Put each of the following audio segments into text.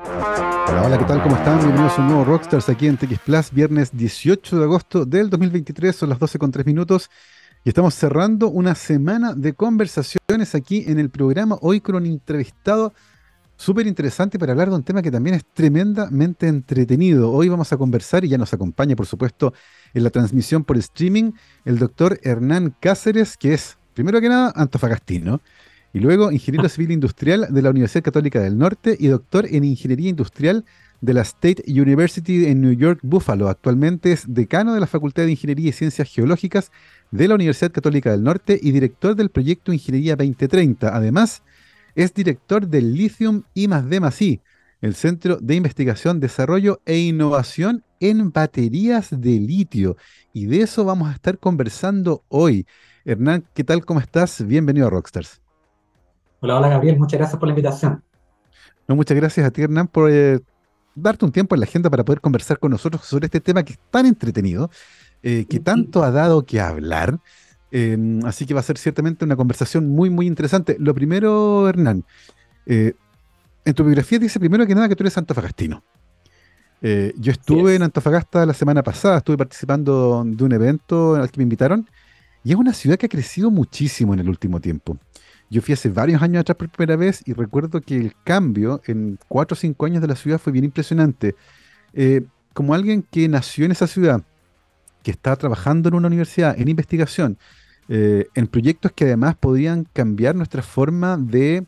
Hola, hola, ¿qué tal? ¿Cómo están? Bienvenidos a un nuevo Rockstars aquí en TX Plus, viernes 18 de agosto del 2023, son las 12 con 3 minutos y estamos cerrando una semana de conversaciones aquí en el programa, hoy con un entrevistado súper interesante para hablar de un tema que también es tremendamente entretenido. Hoy vamos a conversar y ya nos acompaña, por supuesto, en la transmisión por streaming, el doctor Hernán Cáceres, que es, primero que nada, antofagastino, y luego ingeniero civil industrial de la Universidad Católica del Norte y doctor en ingeniería industrial de la State University en New York, Buffalo. Actualmente es decano de la Facultad de Ingeniería y Ciencias Geológicas de la Universidad Católica del Norte y director del proyecto Ingeniería 2030. Además, es director del Lithium I D el Centro de Investigación, Desarrollo e Innovación en Baterías de Litio. Y de eso vamos a estar conversando hoy. Hernán, ¿qué tal? ¿Cómo estás? Bienvenido a Rockstars. Hola, hola Gabriel, muchas gracias por la invitación. No, muchas gracias a ti, Hernán, por eh, darte un tiempo en la agenda para poder conversar con nosotros sobre este tema que es tan entretenido, eh, que tanto ha dado que hablar. Em, así que va a ser ciertamente una conversación muy, muy interesante. Lo primero, Hernán, eh, en tu biografía dice primero que nada que tú eres antofagastino. Eh, yo estuve en Antofagasta la semana pasada, estuve participando de un evento al que me invitaron y es una ciudad que ha crecido muchísimo en el último tiempo. Yo fui hace varios años atrás por primera vez y recuerdo que el cambio en cuatro o cinco años de la ciudad fue bien impresionante. Eh, como alguien que nació en esa ciudad, que está trabajando en una universidad, en investigación, eh, en proyectos que además podían cambiar nuestra forma de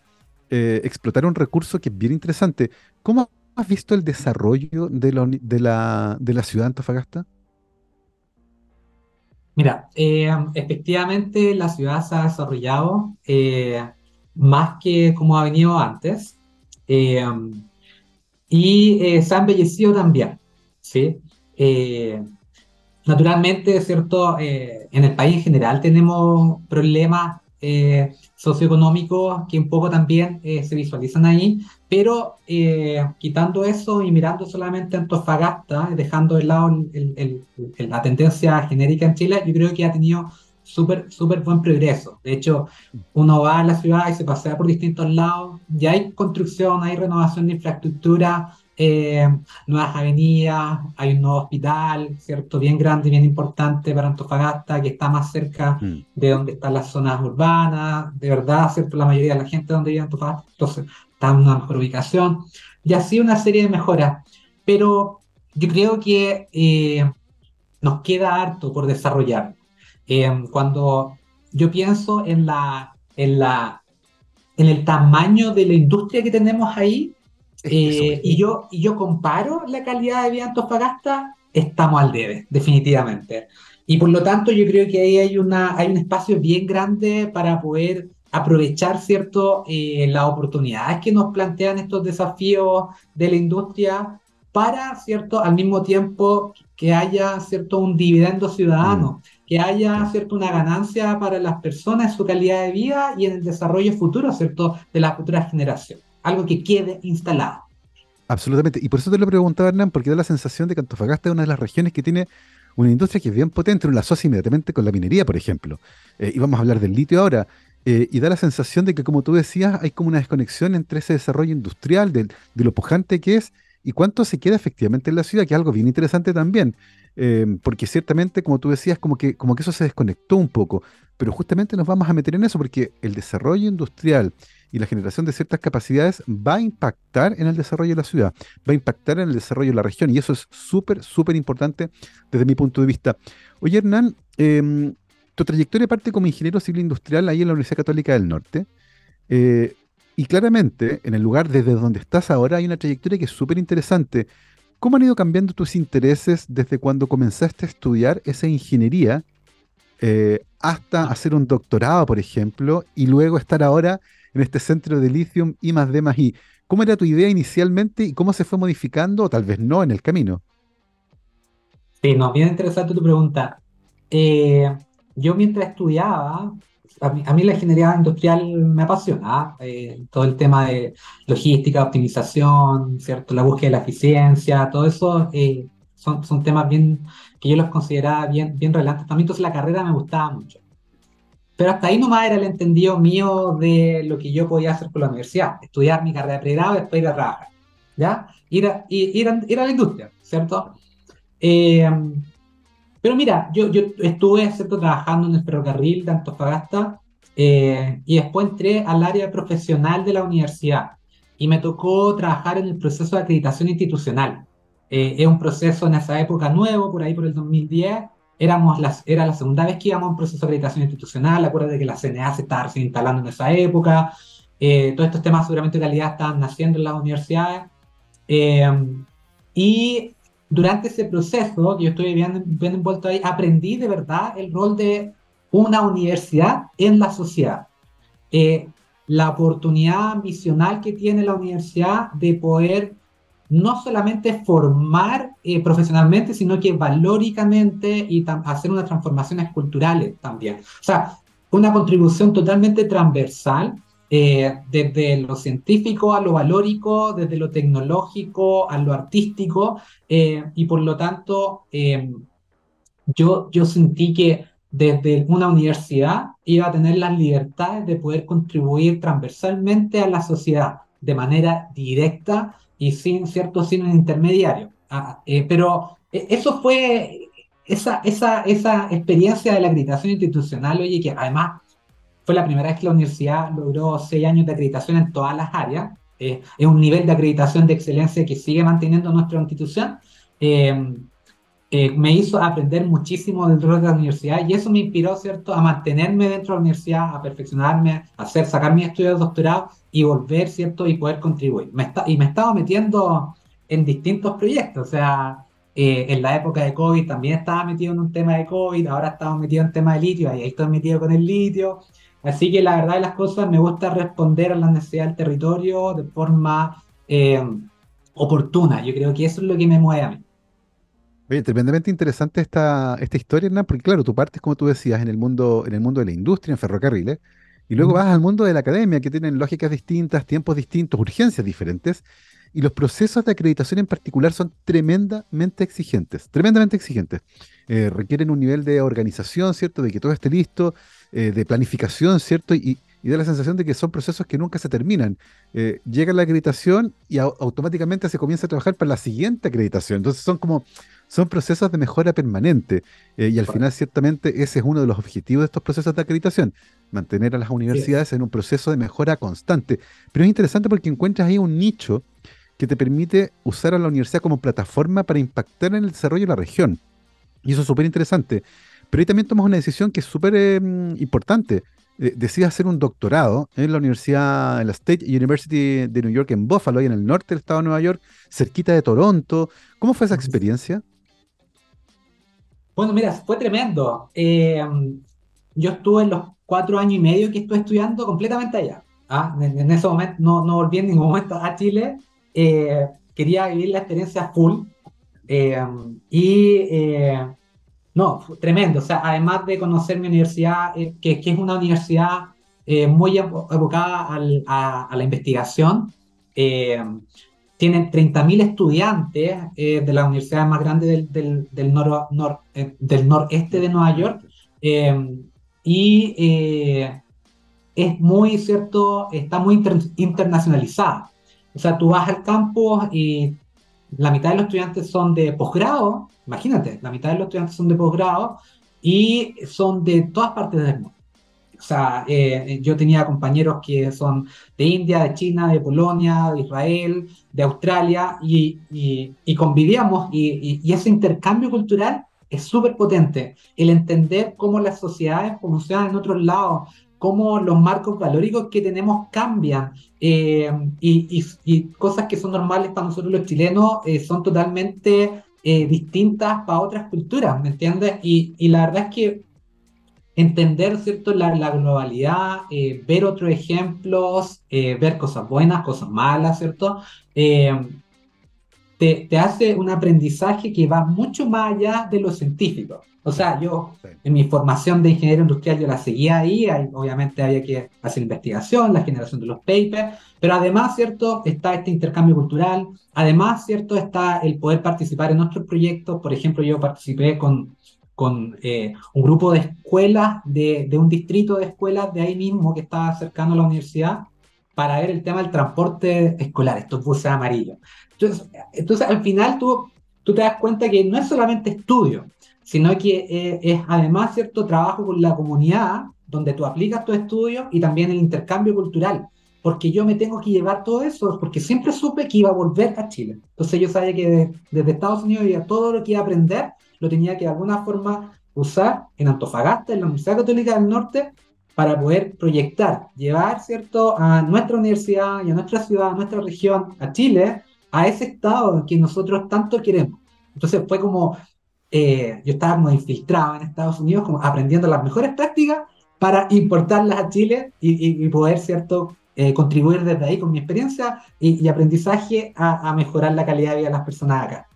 eh, explotar un recurso que es bien interesante. ¿Cómo has visto el desarrollo de la, de la ciudad de Antofagasta? Mira, eh, efectivamente la ciudad se ha desarrollado más que como ha venido antes y se ha embellecido también, ¿sí? Naturalmente, ¿cierto? Eh, en el país en general tenemos problemas eh, socioeconómicos que un poco también eh, se visualizan ahí, pero quitando eso y mirando solamente Antofagasta, dejando de lado la tendencia genérica en Chile, yo creo que ha tenido súper, súper buen progreso. De hecho, uno va a la ciudad y se pasea por distintos lados, ya hay construcción, hay renovación de infraestructura, eh, nuevas avenidas, hay un nuevo hospital, ¿cierto? Bien grande, bien importante para Antofagasta, que está más cerca mm. de donde están las zonas urbanas, de verdad, ¿cierto? La mayoría de la gente donde vive Antofagasta, entonces está en una mejor ubicación, y así una serie de mejoras. Pero yo creo que eh, nos queda harto por desarrollar. Eh, cuando yo pienso en la, en la en el tamaño de la industria que tenemos ahí, eh, y, yo, y yo comparo la calidad de vida en Antofagasta, estamos al debe, definitivamente. Y por lo tanto, yo creo que ahí hay, una, hay un espacio bien grande para poder aprovechar, ¿cierto?, eh, las oportunidades que nos plantean estos desafíos de la industria para, ¿cierto?, al mismo tiempo que haya, ¿cierto?, un dividendo ciudadano, mm. que haya, ¿cierto?, una ganancia para las personas en su calidad de vida y en el desarrollo futuro, ¿cierto?, de la futura generación algo que quede instalado. Absolutamente. Y por eso te lo preguntaba, Hernán, porque da la sensación de que Antofagasta es una de las regiones que tiene una industria que es bien potente, uno la asocia inmediatamente con la minería, por ejemplo. Eh, y vamos a hablar del litio ahora. Eh, y da la sensación de que, como tú decías, hay como una desconexión entre ese desarrollo industrial, de, lo pujante que es, y cuánto se queda efectivamente en la ciudad, que es algo bien interesante también. Eh, porque ciertamente, como tú decías, como que, como que eso se desconectó un poco. Pero justamente nos vamos a meter en eso, porque el desarrollo industrial y la generación de ciertas capacidades va a impactar en el desarrollo de la ciudad, va a impactar en el desarrollo de la región y eso es súper, súper importante desde mi punto de vista. Oye, Hernán, em, tu trayectoria parte como ingeniero civil industrial ahí en la Universidad Católica del Norte. Eh, y claramente, en el lugar desde donde estás ahora, hay una trayectoria que es súper interesante. ¿Cómo han ido cambiando tus intereses desde cuando comenzaste a estudiar esa ingeniería eh, hasta hacer un doctorado, por ejemplo, y luego estar ahora en este centro de lithium y más D más I. ¿Cómo era tu idea inicialmente y cómo se fue modificando, o tal vez no, en el camino? Sí, no, bien interesante tu pregunta. Eh, yo mientras estudiaba, a mí, la ingeniería industrial me apasiona, eh, todo el tema de logística, optimización, ¿cierto? la búsqueda de la eficiencia, todo eso eh, son, son temas bien que yo los consideraba bien, bien relevantes también, entonces la carrera me gustaba mucho. Pero hasta ahí nomás era el entendido mío de lo que yo podía hacer con la universidad, estudiar mi carrera de pregrado y después ir a trabajar. ¿ya? Ir a, ir a, ir a la industria, ¿cierto? Eh, pero mira, yo, yo estuve ¿cierto? trabajando en el ferrocarril de Antofagasta eh, y después entré al área profesional de la universidad y me tocó trabajar en el proceso de acreditación institucional. Eh, es un proceso en esa época nuevo, por ahí por el 2010. Éramos las, era la segunda vez que íbamos a un proceso de acreditación institucional. Acuérdate que la CNA se estaba instalando en esa época. Eh, todos estos temas seguramente de calidad estaban naciendo en las universidades. y durante ese proceso, yo estoy bien, bien envuelto ahí, aprendí de verdad el rol de una universidad en la sociedad. Eh, la oportunidad misional que tiene la universidad de poder no solamente formar eh, profesionalmente, sino que valóricamente y hacer unas transformaciones culturales también. O sea, una contribución totalmente transversal, eh, desde lo científico a lo valórico, desde lo tecnológico a lo artístico, y por lo tanto, yo, yo sentí que desde una universidad iba a tener las libertades de poder contribuir transversalmente a la sociedad de manera directa y sin cierto signo intermediario. Ah, eh, pero eh, eso fue esa, esa, esa experiencia de la acreditación institucional, oye, que además fue la primera vez que la universidad logró seis años de acreditación en todas las áreas. Eh, es un nivel de acreditación de excelencia que sigue manteniendo nuestra institución. Eh, me hizo aprender muchísimo dentro de la universidad y eso me inspiró, ¿cierto?, a mantenerme dentro de la universidad, a perfeccionarme, a hacer, sacar mi estudio de doctorado y volver, ¿cierto?, y poder contribuir. Me está, y me estaba metiendo en distintos proyectos, o sea, eh, en la época de COVID también estaba metido en un tema de COVID, ahora estamos metido en tema de litio, y ahí estoy metido con el litio. Así que la verdad de las cosas, me gusta responder a las necesidades del territorio de forma eh, oportuna. Yo creo que eso es lo que me mueve a mí. Oye, tremendamente interesante esta, esta historia, Hernán, porque claro, tú partes, como tú decías, en el mundo, en el mundo de la industria, en ferrocarriles, y luego vas al mundo de la academia, que tienen lógicas distintas, tiempos distintos, urgencias diferentes, y los procesos de acreditación en particular son tremendamente exigentes, tremendamente exigentes. Eh, requieren un nivel de organización, ¿cierto? De que todo esté listo, eh, de planificación, ¿cierto? Y, y da la sensación de que son procesos que nunca se terminan. Eh, llega la acreditación y automáticamente se comienza a trabajar para la siguiente acreditación. Entonces son como son procesos de mejora permanente. Eh, y al final, ciertamente, ese es uno de los objetivos de estos procesos de acreditación, mantener a las universidades en un proceso de mejora constante. Pero es interesante porque encuentras ahí un nicho que te permite usar a la universidad como plataforma para impactar en el desarrollo de la región. Y eso es súper interesante. Pero ahí también tomas una decisión que es súper em, importante. Eh, decides hacer un doctorado en la Universidad, en la State University de New York en Buffalo, ahí en el norte del estado de Nueva York, cerquita de Toronto. ¿Cómo fue esa experiencia? Bueno, mira, fue tremendo. Eh, yo estuve en los cuatro años y medio que estuve estudiando completamente allá. ¿ah? En, ese momento no, no, volví en ningún momento a Chile. Eh, quería vivir la experiencia full. Eh, y no, tremendo. O sea, además de conocer mi universidad, que, que, es una universidad muy evocada a, a, la investigación, tienen 30.000 estudiantes eh, de la universidad más grande del, del, del, nor, eh, del noreste de Nueva York. Eh, y es muy cierto, está muy internacionalizada. O sea, tú vas al campus y la mitad de los estudiantes son de posgrado, imagínate, la mitad de los estudiantes son de posgrado y son de todas partes del mundo. O sea, eh, yo tenía compañeros que son de India, de China, de Polonia, de Israel, de Australia, y, y, convivíamos, y, y, ese intercambio cultural es súper potente. El entender cómo las sociedades funcionan en otros lados, cómo los marcos valóricos que tenemos cambian, eh, y, cosas que son normales para nosotros los chilenos eh, son totalmente distintas para otras culturas, ¿me entiendes? Y, la verdad es que entender ¿cierto? La, la globalidad, eh, ver otros ejemplos, eh, ver cosas buenas, cosas malas, ¿cierto? Eh, te, te, hace un aprendizaje que va mucho más allá de lo científico. O sea, yo en mi formación de ingeniero industrial yo la seguía ahí, obviamente había que hacer investigación, la generación de los papers, pero además, ¿cierto? Está este intercambio cultural, además, ¿cierto? Está el poder participar en otros proyectos, por ejemplo, yo participé con con eh, un grupo de escuelas, de, de, un distrito de escuelas de ahí mismo que estaba cercano a la universidad, para ver el tema del transporte escolar, estos buses amarillos. Entonces, entonces al final tú, tú te das cuenta que no es solamente estudio, sino que eh, es además cierto trabajo con la comunidad, donde tú aplicas tu estudio y también el intercambio cultural, porque yo me tengo que llevar todo eso, porque siempre supe que iba a volver a Chile. Entonces yo sabía que desde Estados Unidos iba todo lo que iba a aprender, lo tenía que de alguna forma usar en Antofagasta, en la Universidad Católica del Norte, para poder proyectar, llevar, ¿cierto?, a nuestra universidad y a nuestra ciudad, a nuestra región, a Chile, a ese estado que nosotros tanto queremos. Entonces fue como, eh, yo estaba como infiltrado en Estados Unidos, como aprendiendo las mejores prácticas para importarlas a Chile y, poder, ¿cierto?, eh, contribuir desde ahí con mi experiencia y, aprendizaje a, a, mejorar la calidad de vida de las personas acá.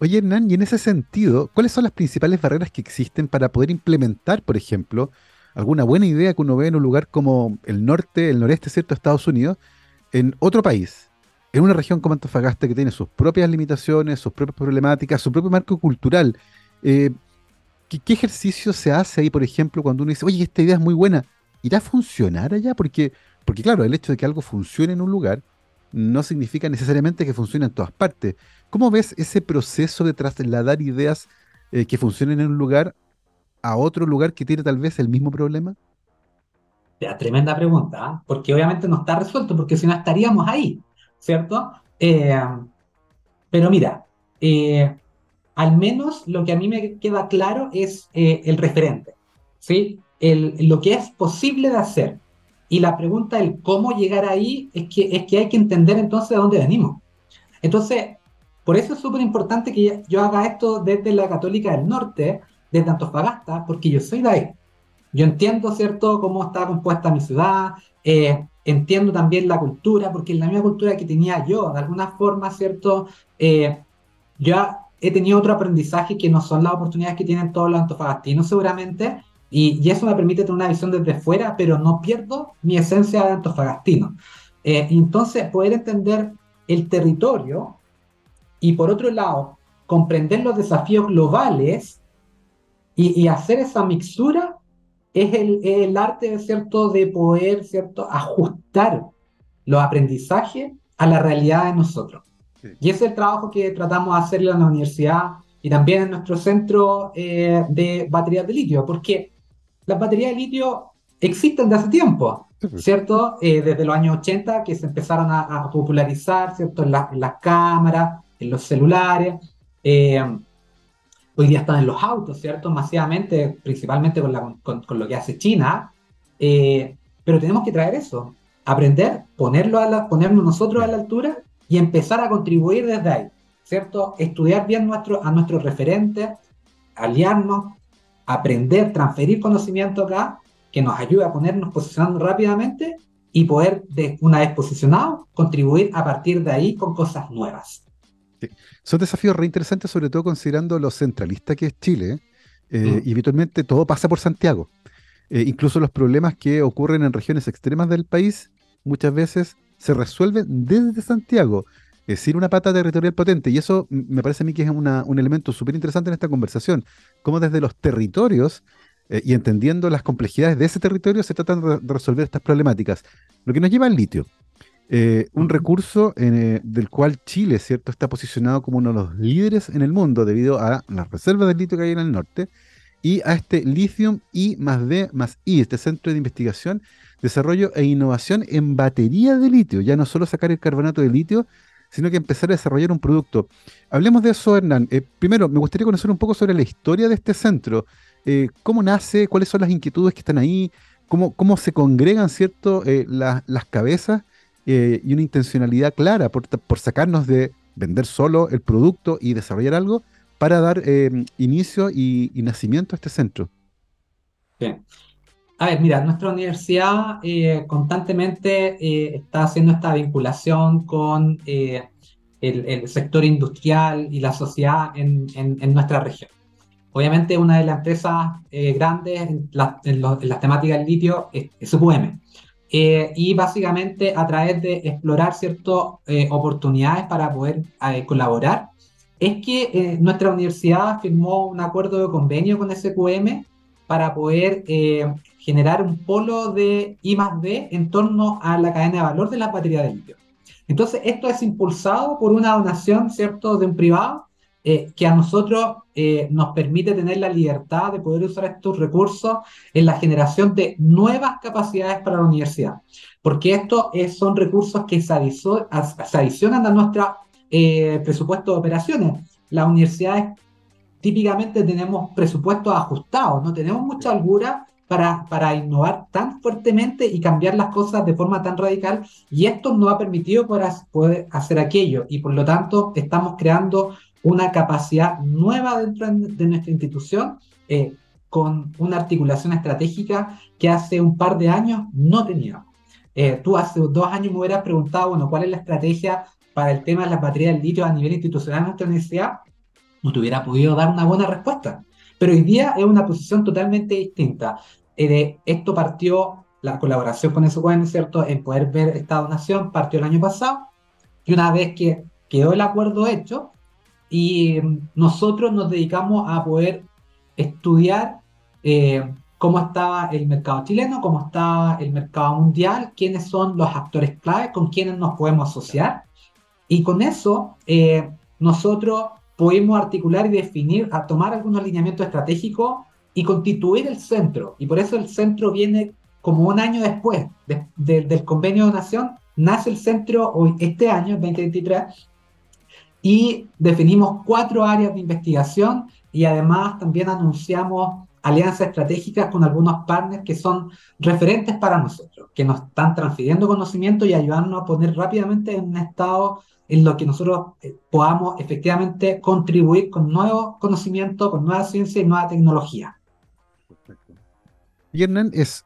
Oye, Hernán, y en ese sentido, ¿cuáles son las principales barreras que existen para poder implementar, por ejemplo, alguna buena idea que uno ve en un lugar como el norte, el noreste, ¿cierto?, Estados Unidos, en otro país, en una región como Antofagasta que tiene sus propias limitaciones, sus propias problemáticas, su propio marco cultural. Eh, ¿qué, ejercicio se hace ahí, por ejemplo, cuando uno dice, oye, esta idea es muy buena? ¿Irá a funcionar allá? Porque, porque claro, el hecho de que algo funcione en un lugar no significa necesariamente que funcione en todas partes. ¿Cómo ves ese proceso de trasladar ideas eh, que funcionen en un lugar a otro lugar que tiene tal vez el mismo problema? Tremenda pregunta, ¿ah? porque obviamente no está resuelto, porque si no estaríamos ahí, ¿cierto? Eh, pero mira, eh, al menos lo que a mí me queda claro es eh, el referente, ¿sí? El, lo que es posible de hacer. Y la pregunta del cómo llegar ahí es que, es que hay que entender entonces de dónde venimos. Entonces, por eso es súper importante que yo haga esto desde la Católica del Norte, desde Antofagasta, porque yo soy de ahí. Yo entiendo, ¿cierto?, cómo está compuesta mi ciudad, eh, entiendo también la cultura, porque es la misma cultura que tenía yo, de alguna forma, ¿cierto? Eh, yo he tenido otro aprendizaje que no son las oportunidades que tienen todos los antofagastinos seguramente, y, eso me permite tener una visión desde fuera, pero no pierdo mi esencia de antofagastino. Eh, entonces, poder entender el territorio y por otro lado, comprender los desafíos globales y, hacer esa mixtura es el, el, arte, ¿cierto?, de poder, ¿cierto?, ajustar los aprendizajes a la realidad de nosotros. Y ese es el trabajo que tratamos de hacer en la universidad y también en nuestro centro eh, de baterías de litio, porque las baterías de litio existen desde hace tiempo, pues. ¿cierto? Eh, desde los años 80 que se empezaron a, popularizar, ¿cierto? En, en, las cámaras, en los celulares. Eh, hoy día están en los autos, ¿cierto? Masivamente, principalmente con, lo que hace China, eh, pero tenemos que traer eso, aprender, ponerlo a la, ponernos nosotros a la altura y empezar a contribuir desde ahí, ¿cierto? Estudiar bien nuestro, a nuestros referentes, aliarnos, aprender, transferir conocimiento acá, que nos ayude a ponernos posicionando rápidamente y poder, de, una vez posicionados, contribuir a partir de ahí con cosas nuevas. Son desafíos re interesantes, sobre todo considerando lo centralista que es Chile, eh, mm. y habitualmente todo pasa por Santiago. Eh, incluso los problemas que ocurren en regiones extremas del país muchas veces se resuelven desde Santiago, es decir, una pata territorial potente. Y eso me parece a mí que es un elemento súper interesante en esta conversación, cómo desde los territorios eh, y entendiendo las complejidades de ese territorio se tratan de resolver estas problemáticas. Lo que nos lleva al litio. Eh, un recurso eh, del cual Chile, ¿cierto?, está posicionado como uno de los líderes en el mundo debido a las reservas de litio que hay en el norte y a este Lithium I más D más I, este centro de investigación, desarrollo e innovación en batería de litio. Ya no solo sacar el carbonato de litio, sino que empezar a desarrollar un producto. Hablemos de eso, Hernán. Eh, primero, me gustaría conocer un poco sobre la historia de este centro. ¿Cómo nace? ¿Cuáles son las inquietudes que están ahí? ¿Cómo, cómo se congregan, ¿cierto?, las cabezas eh, y una intencionalidad clara por, sacarnos de vender solo el producto y desarrollar algo para dar eh, inicio y, nacimiento a este centro. A ver, mira, nuestra universidad eh, constantemente está haciendo esta vinculación con el, sector industrial y la sociedad en, nuestra región. Obviamente una de las empresas grandes en, las temáticas del litio es, es UPM. Eh, y básicamente a través de explorar ciertas eh, oportunidades para poder eh, colaborar, es que nuestra universidad firmó un acuerdo de convenio con SQM para poder generar un polo de I más D en torno a la cadena de valor de la batería de litio. Entonces, esto es impulsado por una donación, ¿cierto?, de un privado eh, que a nosotros eh, nos permite tener la libertad de poder usar estos recursos en la generación de nuevas capacidades para la universidad. Porque estos son recursos que se, adicionan a nuestro eh, presupuesto de operaciones. Las universidades típicamente tenemos presupuestos ajustados, no tenemos mucha holgura para, para, innovar tan fuertemente y cambiar las cosas de forma tan radical. Y esto nos ha permitido poder, poder hacer aquello. Y por lo tanto, estamos creando una capacidad nueva dentro de nuestra institución eh, con una articulación estratégica que hace un par de años no teníamos. Eh, tú hace dos años me hubieras preguntado, bueno, ¿cuál es la estrategia para el tema de las baterías del litio a nivel institucional en nuestra universidad? No te hubiera podido dar una buena respuesta. Pero hoy día es una posición totalmente distinta. Eh, esto partió, la colaboración con bueno, ¿cierto? En poder ver esta donación partió el año pasado. Y una vez que quedó el acuerdo hecho, y nosotros nos dedicamos a poder estudiar eh, cómo estaba el mercado chileno, cómo está el mercado mundial, quiénes son los actores clave, con quiénes nos podemos asociar. Y con eso eh, nosotros pudimos articular y definir, a tomar algunos lineamientos estratégicos y constituir el centro. Y por eso el centro viene como un año después del convenio de donación, nace el centro hoy, este año, 2023, y definimos cuatro áreas de investigación y además también anunciamos alianzas estratégicas con algunos partners que son referentes para nosotros, que nos están transfiriendo conocimiento y ayudándonos a poner rápidamente en un estado en lo que nosotros eh, podamos efectivamente contribuir con nuevo conocimiento, con nueva ciencia y nueva tecnología. Y Hernán, es,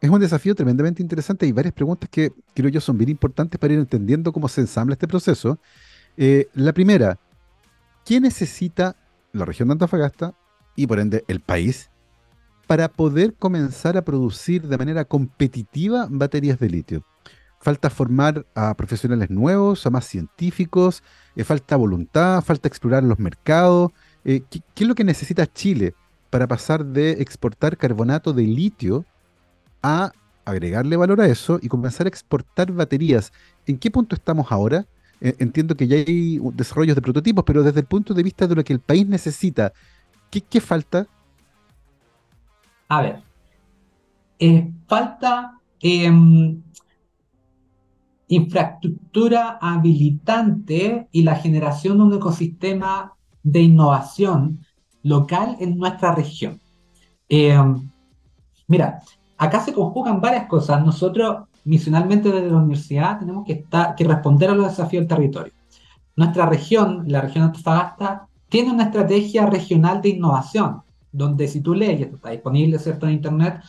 es un desafío tremendamente interesante y varias preguntas que creo yo son bien importantes para ir entendiendo cómo se ensambla este proceso eh, la primera, ¿qué necesita la región de Antofagasta y por ende el país para poder comenzar a producir de manera competitiva baterías de litio? Falta formar a profesionales nuevos, a más científicos, eh, falta voluntad, falta explorar los mercados. Eh, ¿qué, es lo que necesita Chile para pasar de exportar carbonato de litio a agregarle valor a eso y comenzar a exportar baterías? ¿En qué punto estamos ahora? Eh, entiendo que ya hay desarrollos de prototipos, pero desde el punto de vista de lo que el país necesita, ¿qué, falta? A ver, eh, falta em, infraestructura habilitante y la generación de un ecosistema de innovación local en nuestra región. Em, mira, acá se conjugan varias cosas. Nosotros misionalmente desde la universidad tenemos que, estar, que responder a los desafíos del territorio. Nuestra región, la región Antofagasta, tiene una estrategia regional de innovación, donde si tú lees, esto está disponible ¿cierto? en Internet,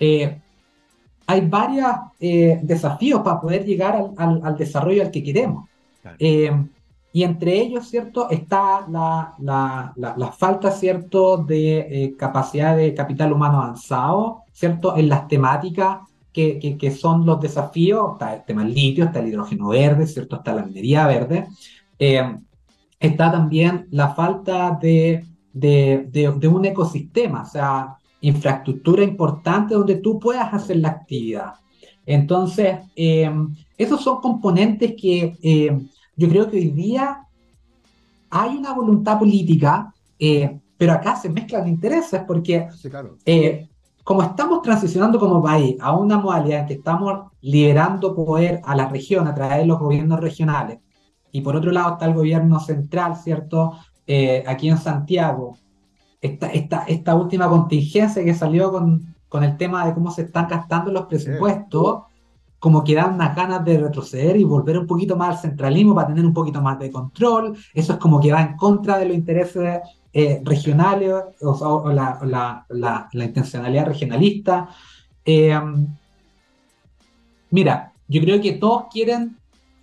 eh, hay varios eh, desafíos para poder llegar al, al, desarrollo al que queremos. Eh, y entre ellos, ¿cierto? Está la, la, la, falta, ¿cierto?, de capacidad de capital humano avanzado, ¿cierto?, en las temáticas que, que, son los desafíos, está el tema del litio, está el hidrógeno verde, ¿cierto? Está la minería verde. Eh, está también la falta de, de, de, un ecosistema, o sea, infraestructura importante donde tú puedas hacer la actividad. Entonces, eh, esos son componentes que eh, yo creo que hoy día hay una voluntad política, pero acá se mezclan intereses porque sí, claro como estamos transicionando como país a una modalidad en que estamos liberando poder a la región a través de los gobiernos regionales, y por otro lado está el gobierno central, ¿cierto? Eh, aquí en Santiago, esta, esta, esta última contingencia que salió con, con el tema de cómo se están gastando los presupuestos, como que dan unas ganas de retroceder y volver un poquito más al centralismo para tener un poquito más de control. Eso es como que va en contra de los intereses eh, regionales o, la, intencionalidad regionalista. Eh, mira, yo creo que todos quieren,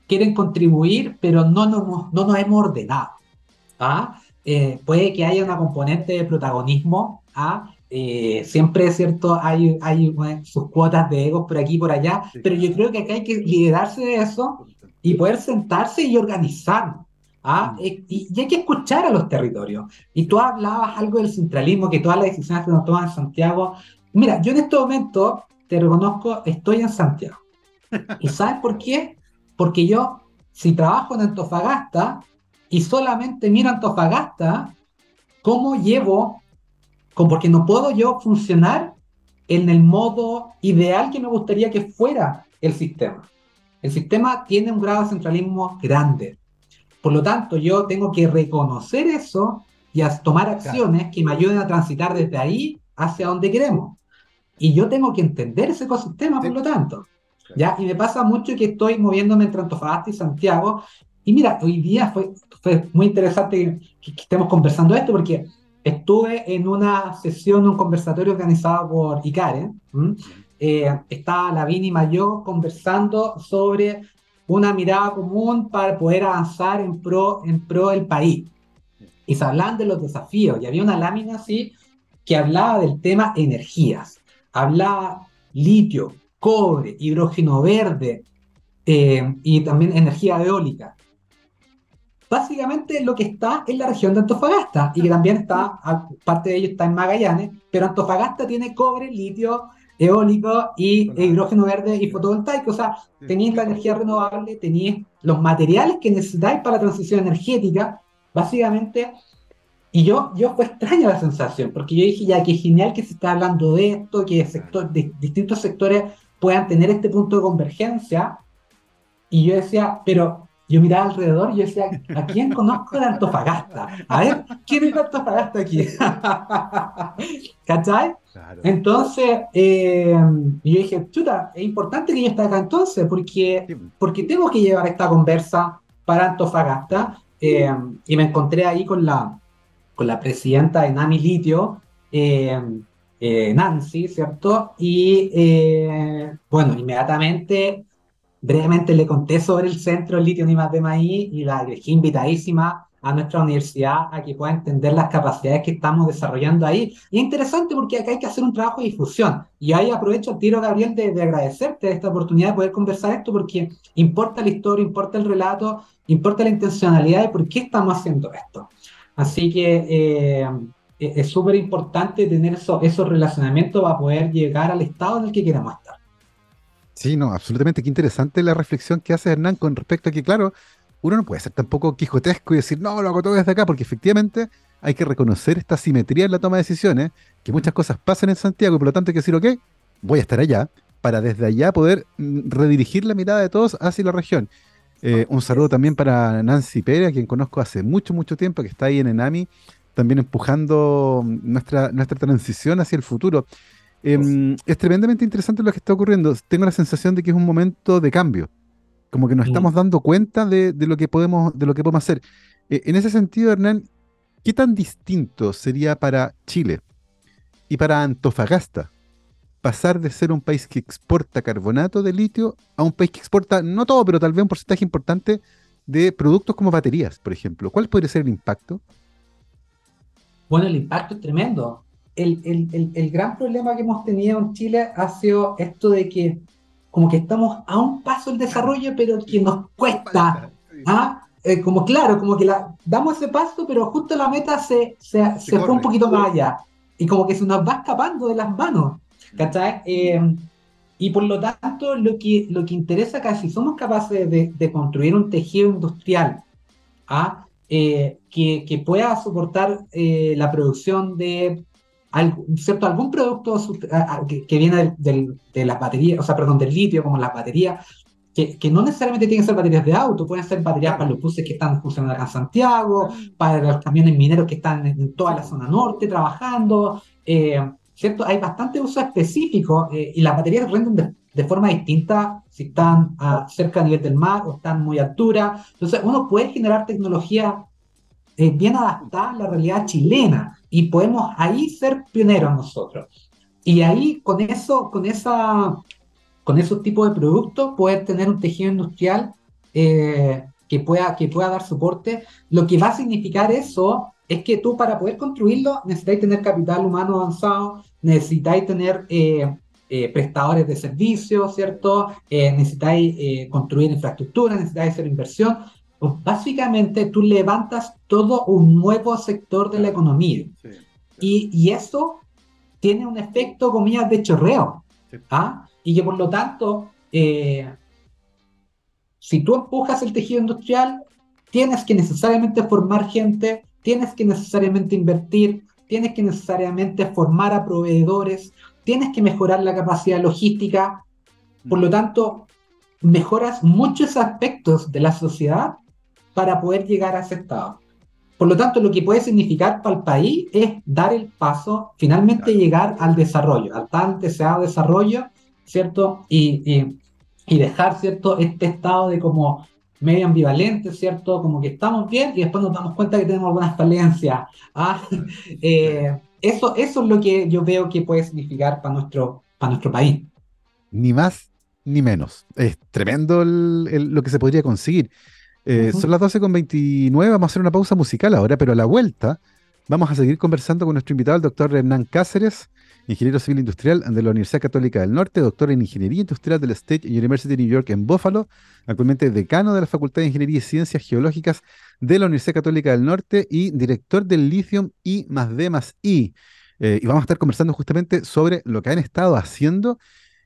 quieren contribuir, pero no, no, no nos hemos ordenado. ¿ah? Eh, puede que haya una componente de protagonismo. ¿ah? siempre es cierto, hay, hay sus cuotas de egos por aquí y por allá, pero yo creo que acá hay que liderarse de eso y poder sentarse y organizarnos. ¿ah? Mm. Y, hay que escuchar a los territorios. Y tú hablabas algo del centralismo, que todas las decisiones que nos toman en Santiago, Mira, yo en este momento, te reconozco, estoy en Santiago. ¿Y sabes por qué? Porque yo, si trabajo en Antofagasta y solamente miro Antofagasta, ¿cómo llevo? porque no puedo yo funcionar en el modo ideal que me gustaría que fuera el sistema. El sistema tiene un grado de centralismo grande. Por lo tanto, yo tengo que reconocer eso y tomar acciones que me ayuden a transitar desde ahí hacia donde queremos. Y yo tengo que entender ese ecosistema, por lo tanto. ¿ya? Y me pasa mucho que estoy moviéndome entre Antofagasta y Santiago. Y mira, hoy día fue, fue muy interesante que, estemos conversando esto porque estuve en una sesión, un conversatorio organizado por ICARE. Eh, estaba Lavín y yo conversando sobre una mirada común para poder avanzar en pro, en pro del país. Y se hablaban de los desafíos, y había una lámina así que hablaba del tema energías. Hablaba litio, cobre, hidrógeno verde eh, y también energía eólica. Básicamente lo que está en la región de Antofagasta y que también está, parte de ello está en Magallanes, pero Antofagasta tiene cobre, litio, eólico y hidrógeno verde y fotovoltaico. O sea, tenéis la energía renovable, tenéis los materiales que necesitáis para la transición energética, básicamente. Y yo, yo fue extraña la sensación, porque yo dije, ya, que genial que se está hablando de esto, que sector, de, distintos sectores puedan tener este punto de convergencia. Y yo decía, pero yo miraba alrededor y yo decía, ¿a quién conozco de Antofagasta? A ver, ¿quién es de Antofagasta aquí? ¿Cachai? Entonces, eh, yo dije, chuta, es importante que yo esté acá entonces, porque, porque tengo que llevar esta conversa para Antofagasta. Eh, y me encontré ahí con la, con la presidenta de Nami Litio, eh, Nancy, ¿cierto? Y bueno, inmediatamente brevemente le conté sobre el centro litio ni más de maíz y la dejé invitadísima a nuestra universidad a que pueda entender las capacidades que estamos desarrollando ahí. Y es interesante porque acá hay que hacer un trabajo de difusión. Y ahí aprovecho el tiro, Gabriel, de, de agradecerte esta oportunidad de poder conversar esto porque importa la historia, importa el relato, importa la intencionalidad de por qué estamos haciendo esto. Así que eh, es súper importante tener eso, esos relacionamientos para poder llegar al estado en el que queremos estar. Sí, no, absolutamente. Qué interesante la reflexión que hace Hernán con respecto a que, claro, uno no puede ser tampoco quijotesco y decir, no, lo hago todo desde acá, porque efectivamente hay que reconocer esta simetría en la toma de decisiones, que muchas cosas pasan en Santiago y por lo tanto hay que decir, ok, voy a estar allá, para desde allá poder mm, redirigir la mirada de todos hacia la región. Eh, un saludo también para Nancy Pérez, a quien conozco hace mucho, mucho tiempo, que está ahí en Enami, también empujando nuestra, nuestra transición hacia el futuro. Em, es tremendamente interesante lo que está ocurriendo. Tengo la sensación de que es un momento de cambio. Como que nos estamos dando cuenta de, lo que podemos, de lo que podemos hacer. E, en ese sentido, Hernán, ¿qué tan distinto sería para Chile y para Antofagasta pasar de ser un país que exporta carbonato de litio a un país que exporta, no todo, pero tal vez un porcentaje importante de productos como baterías, por ejemplo? ¿Cuál podría ser el impacto? Bueno, el impacto es tremendo el, gran problema que hemos tenido en Chile ha sido esto de que como que estamos a un paso del desarrollo, pero que nos cuesta. ¿ah? Eh, como claro, como que la, damos ese paso, pero justo la meta se, se, fue un poquito más allá. Y como que se nos va escapando de las manos. ¿Cachai? Eh, y por lo tanto, lo que, lo que interesa acá, si somos capaces de, construir un tejido industrial ¿ah? Eh, que, que, pueda soportar la producción de ¿cierto? algún producto que, viene de las baterías, o sea, perdón, del litio, como las baterías, que, que, no necesariamente tienen que ser baterías de auto, pueden ser baterías para los buses que están funcionando acá en Santiago, para los camiones mineros que están en, toda la zona norte trabajando, eh, ¿cierto? Hay bastante uso específico eh, y las baterías rinden de, forma distinta si están cerca a nivel del mar o están muy a altura. Entonces, uno puede generar tecnología eh, bien adaptada a la realidad chilena y podemos ahí ser pioneros nosotros. Y ahí con eso, con esa, con esos tipos de productos, poder tener un tejido industrial eh, que, pueda, que pueda dar soporte. Lo que va a significar eso es que tú para poder construirlo necesitáis tener capital humano avanzado, necesitáis tener eh, eh, prestadores de servicios, ¿cierto? necesitáis construir infraestructura, necesitáis hacer inversión, pues básicamente tú levantas todo un nuevo sector de la economía. Y, y, eso tiene un efecto, comillas, de chorreo. ¿ah? Y que por lo tanto, eh, si tú empujas el tejido industrial, tienes que necesariamente formar gente, tienes que necesariamente invertir, tienes que necesariamente formar a proveedores, tienes que mejorar la capacidad logística. Por lo tanto, mejoras muchos aspectos de la sociedad para poder llegar a ese estado. Por lo tanto, lo que puede significar para el país es dar el paso, finalmente llegar al desarrollo, al tan deseado desarrollo, ¿cierto? Y, y, dejar, ¿cierto? Este estado de como medio ambivalente, ¿cierto? Como que estamos bien y después nos damos cuenta que tenemos algunas falencias. ¿ah? Eh, eso, eso es lo que yo veo que puede significar para nuestro, para nuestro país. Ni más ni menos. Es tremendo lo que se podría conseguir. Eh, son las 12.29, vamos a hacer una pausa musical ahora, pero a la vuelta vamos a seguir conversando con nuestro invitado, el doctor Hernán Cáceres, ingeniero civil industrial de la Universidad Católica del Norte, doctor en Ingeniería Industrial de la State University de New York en Buffalo, actualmente decano de la Facultad de Ingeniería y Ciencias Geológicas de la Universidad Católica del Norte y director del Lithium I más D más I. Eh, y vamos a estar conversando justamente sobre lo que han estado haciendo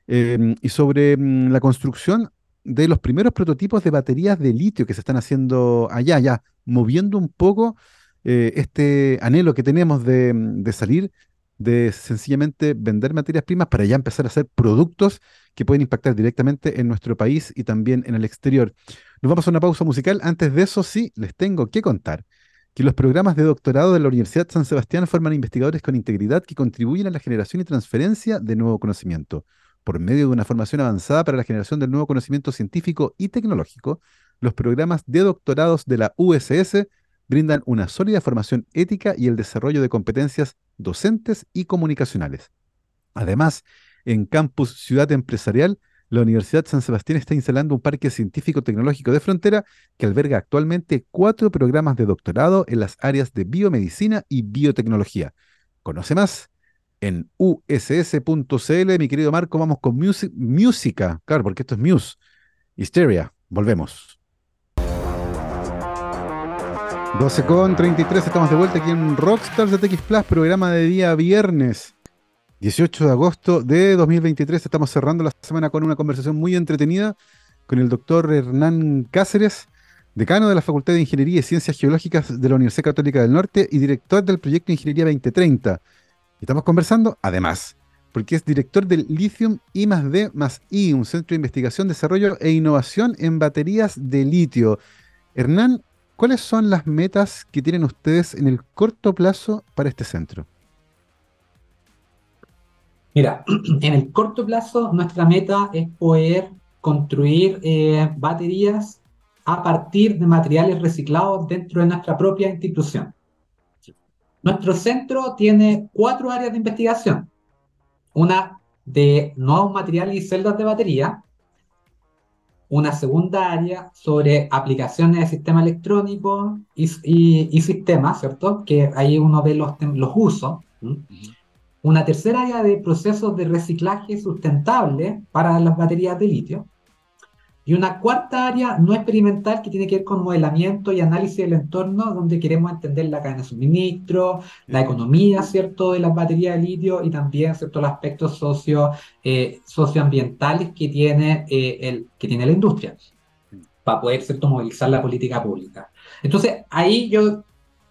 eh, y sobre mm, la construcción de los primeros prototipos de baterías de litio que se están haciendo allá, ya moviendo un poco eh, este anhelo que tenemos de, de, salir, de sencillamente vender materias primas para ya empezar a hacer productos que pueden impactar directamente en nuestro país y también en el exterior. Nos vamos a una pausa musical. Antes de eso, sí, les tengo que contar que los programas de doctorado de la Universidad San Sebastián forman investigadores con integridad que contribuyen a la generación y transferencia de nuevo conocimiento por medio de una formación avanzada para la generación del nuevo conocimiento científico y tecnológico, los programas de doctorados de la USS brindan una sólida formación ética y el desarrollo de competencias docentes y comunicacionales. Además, en Campus Ciudad Empresarial, la Universidad San Sebastián está instalando un parque científico-tecnológico de frontera que alberga actualmente cuatro programas de doctorado en las áreas de biomedicina y biotecnología. Conoce más en uss.cl. Mi querido Marco, vamos con música, claro, porque esto es Muse. Hysteria, volvemos. 12 con 33, estamos de vuelta aquí en Rockstars de TX Plus, programa de día viernes 18 de agosto de 2023. Estamos cerrando la semana con una conversación muy entretenida con el doctor Hernán Cáceres, decano de la Facultad de Ingeniería y Ciencias Geológicas de la Universidad Católica del Norte y director del proyecto Ingeniería 2030 Estamos conversando, además, porque es director del Lithium I más D más I, un centro de investigación, desarrollo e innovación en baterías de litio. Hernán, ¿cuáles son las metas que tienen ustedes en el corto plazo para este centro? Mira, en el corto plazo nuestra meta es poder construir eh, baterías a partir de materiales reciclados dentro de nuestra propia institución. Nuestro centro tiene cuatro áreas de investigación. Una de nuevos materiales y celdas de batería. Una segunda área sobre aplicaciones de sistema electrónico y, sistemas, ¿cierto? Que ahí uno ve los, los usos. Una tercera área de procesos de reciclaje sustentable para las baterías de litio. Y una cuarta área no experimental que tiene que ver con modelamiento y análisis del entorno, donde queremos entender la cadena de suministro, la economía, ¿cierto?, de las baterías de litio y también, ¿cierto?, los aspectos socio, eh, socioambientales que tiene, eh, el, que tiene la industria para poder, ¿cierto?, movilizar la política pública. Entonces, ahí yo,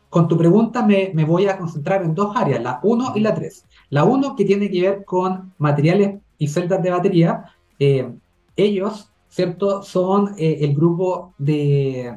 con tu pregunta, me, me voy a concentrar en dos áreas, la 1 y la 3. La 1 que tiene que ver con materiales y celdas de batería, eh, ellos ¿cierto? Son eh, el grupo de,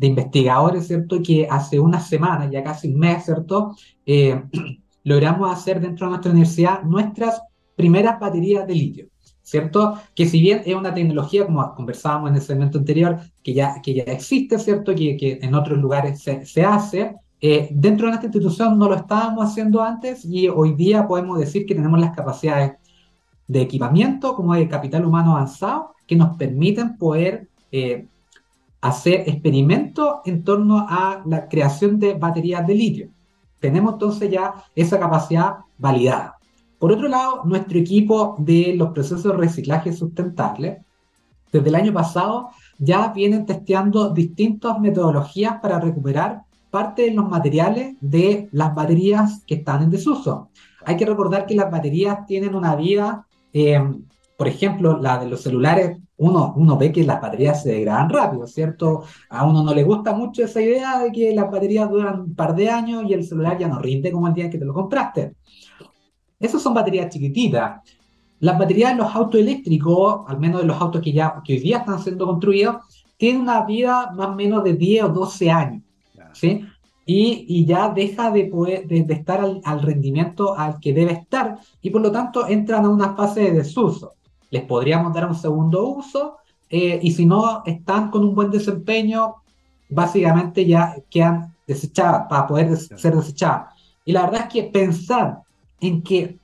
investigadores, ¿cierto? Que hace unas semanas, ya casi un mes, ¿cierto? Eh, logramos hacer dentro de nuestra universidad nuestras primeras baterías de litio, ¿cierto? Que si bien es una tecnología, como conversábamos en el segmento anterior, que ya, que ya existe, ¿cierto? Que, que en otros lugares se, se hace, eh, dentro de nuestra institución no lo estábamos haciendo antes y hoy día podemos decir que tenemos las capacidades de equipamiento como de capital humano avanzado que nos permiten poder eh, hacer experimentos en torno a la creación de baterías de litio. Tenemos entonces ya esa capacidad validada. Por otro lado, nuestro equipo de los procesos de reciclaje sustentable, desde el año pasado ya vienen testeando distintas metodologías para recuperar parte de los materiales de las baterías que están en desuso. Hay que recordar que las baterías tienen una vida, eh, por ejemplo, la de los celulares, uno, uno ve que las baterías se degradan rápido, ¿cierto? A uno no le gusta mucho esa idea de que las baterías duran un par de años y el celular ya no rinde como el día que te lo compraste. Esas son baterías chiquititas. Las baterías de los autos eléctricos, al menos de los autos que, ya, que hoy día están siendo construidos, tienen una vida más o menos de 10 o 12 años. ¿sí? Y, y, ya deja de, poder, de, estar al, al, rendimiento al que debe estar y por lo tanto entran a una fase de desuso. Les podríamos dar un segundo uso eh, y si no están con un buen desempeño, básicamente ya quedan desechadas para poder ser desechadas. Y la verdad es que pensar en que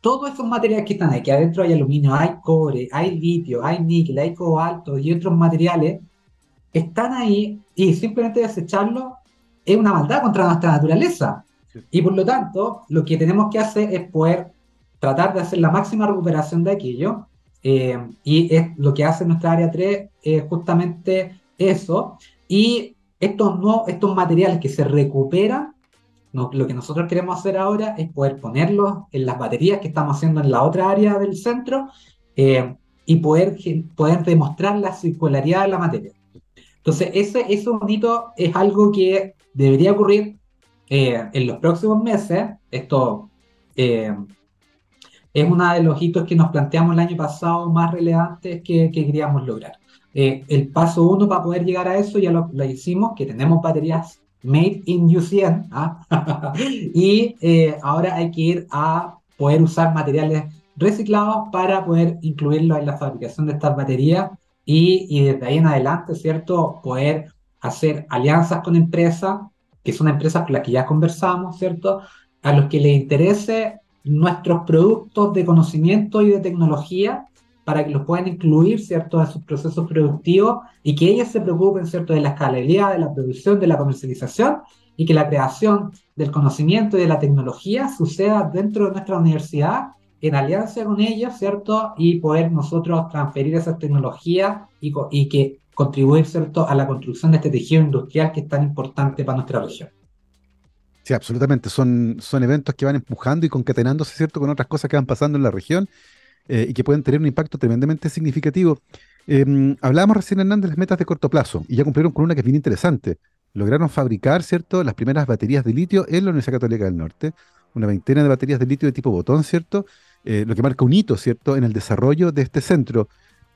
todos esos materiales que están ahí, que adentro hay aluminio, hay cobre, hay litio, hay níquel, hay cobalto y otros materiales, están ahí y simplemente desecharlos es una maldad contra nuestra naturaleza. Y por lo tanto, lo que tenemos que hacer es poder tratar de hacer la máxima recuperación de aquello. Eh, y es lo que hace nuestra área 3 es justamente eso. Y estos, no, estos materiales que se recuperan lo que nosotros queremos hacer ahora es poder ponerlos en las baterías que estamos haciendo en la otra área del centro eh, y poder, poder demostrar la circularidad de la materia. Entonces, ese, ese bonito es algo que debería ocurrir eh, en los próximos meses. Esto eh, es uno de los hitos que nos planteamos el año pasado más relevantes que, que queríamos lograr. el paso uno para poder llegar a eso ya lo, lo hicimos, que tenemos baterías Made in UCN. ¿ah? y eh, ahora hay que ir a poder usar materiales reciclados para poder incluirlos en la fabricación de estas baterías y, y, desde ahí en adelante, ¿cierto? Poder hacer alianzas con empresas, que son empresas con las que ya conversamos, ¿cierto? A los que les interese nuestros productos de conocimiento y de tecnología para que los puedan incluir, ¿cierto?, en sus procesos productivos y que ellas se preocupen, ¿cierto?, de la escalabilidad, de la producción, de la comercialización y que la creación del conocimiento y de la tecnología suceda dentro de nuestra universidad en alianza con ellos, ¿cierto? Y poder nosotros transferir esa tecnología y, y que contribuir, ¿cierto?, a la construcción de este tejido industrial que es tan importante para nuestra región. Sí, absolutamente. Son, son eventos que van empujando y concatenándose, ¿cierto?, con otras cosas que van pasando en la región eh, y que pueden tener un impacto tremendamente significativo. Eh, hablábamos recién, Hernández, de las metas de corto plazo y ya cumplieron con una que es bien interesante. Lograron fabricar, ¿cierto?, las primeras baterías de litio en la Universidad Católica del Norte, una veintena de baterías de litio de tipo botón, ¿cierto? Eh, lo que marca un hito, ¿cierto?, en el desarrollo de este centro.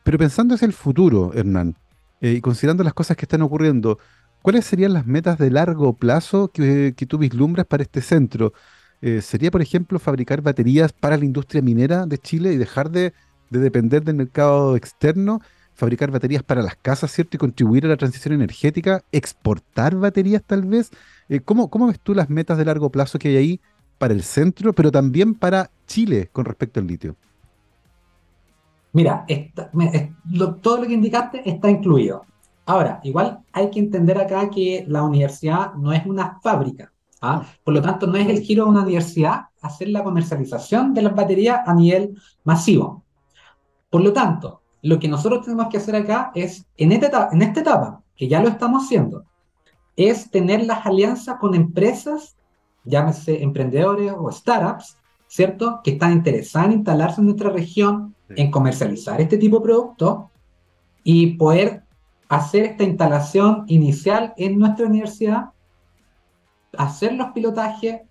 Pero pensando hacia el futuro, Hernán, eh, y considerando las cosas que están ocurriendo, ¿cuáles serían las metas de largo plazo que, tú vislumbras para este centro? Eh, sería, por ejemplo, fabricar baterías para la industria minera de Chile y dejar de, depender del mercado externo, fabricar baterías para las casas, ¿cierto? Y contribuir a la transición energética, exportar baterías tal vez. Eh, ¿cómo, ¿Cómo ves tú las metas de largo plazo que hay ahí para el centro, pero también para Chile con respecto al litio? Mira, todo lo que indicaste está incluido. Ahora, igual hay que entender acá que la universidad no es una fábrica. ¿ah? Por lo tanto, no es el giro de una universidad hacer la comercialización de las baterías a nivel masivo. Por lo tanto, lo que nosotros tenemos que hacer acá es, en esta etapa, en esta etapa que ya lo estamos haciendo, es tener las alianzas con empresas, llámese emprendedores o startups, ¿cierto? Que están interesadas en instalarse en nuestra región, en comercializar este tipo de productos y poder hacer esta instalación inicial en nuestra universidad hacer los pilotajes,